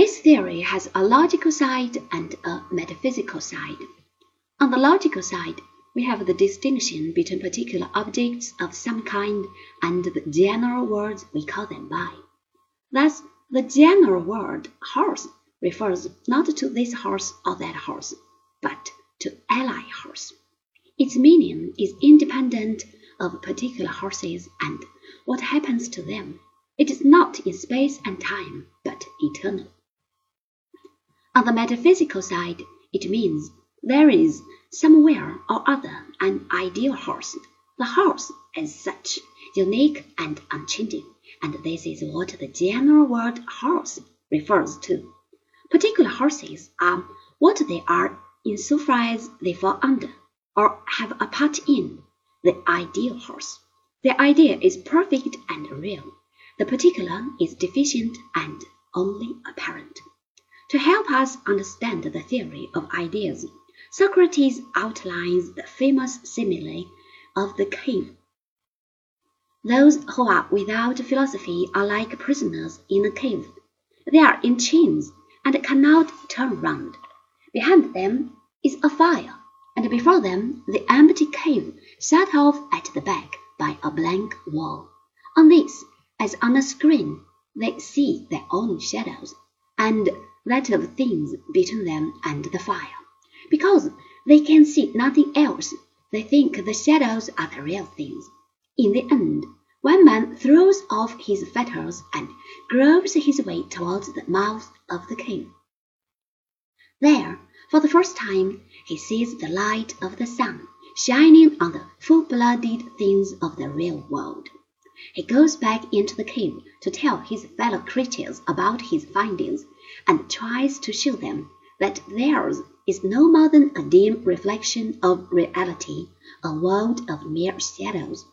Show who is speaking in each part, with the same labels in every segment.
Speaker 1: This theory has a logical side and a metaphysical side. On the logical side, we have the distinction between particular objects of some kind and the general words we call them by. Thus, the general word horse refers not to this horse or that horse, but to ally horse. Its meaning is independent of particular horses and what happens to them. It is not in space and time, but eternal. On the metaphysical side, it means there is somewhere or other an ideal horse, the horse as such, unique and unchanging, and this is what the general word horse refers to. Particular horses are what they are insofar as they fall under, or have a part in, the ideal horse. The idea is perfect and real. The particular is deficient and only apparent. To help us understand the theory of ideas, Socrates outlines the famous simile of the cave. Those who are without philosophy are like prisoners in a cave. They are in chains and cannot turn round. Behind them is a fire, and before them the empty cave shut off at the back by a blank wall. On this, as on a screen, they see their own shadows, and that of things between them and the fire. Because they can see nothing else, they think the shadows are the real things. In the end, one man throws off his fetters and gropes his way towards the mouth of the cave. There, for the first time, he sees the light of the sun shining on the full-blooded things of the real world. He goes back into the cave to tell his fellow creatures about his findings and tries to show them that theirs is no more than a dim reflection of reality, a world of mere shadows.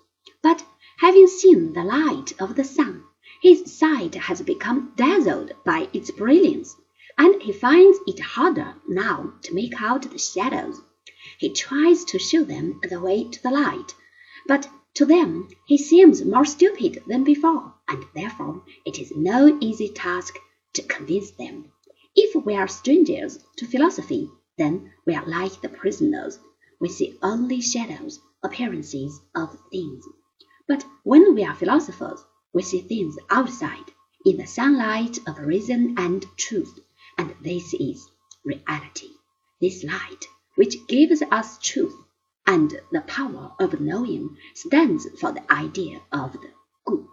Speaker 1: But having seen the light of the sun, his sight has become dazzled by its brilliance, and he finds it harder now to make out the shadows. He tries to show them the way to the light, but to them he seems more stupid than before, and therefore it is no easy task to convince them. If we are strangers to philosophy, then we are like the prisoners. We see only shadows, appearances of things. But when we are philosophers, we see things outside, in the sunlight of reason and truth, and this is reality. This light, which gives us truth and the power of knowing, stands for the idea of the good.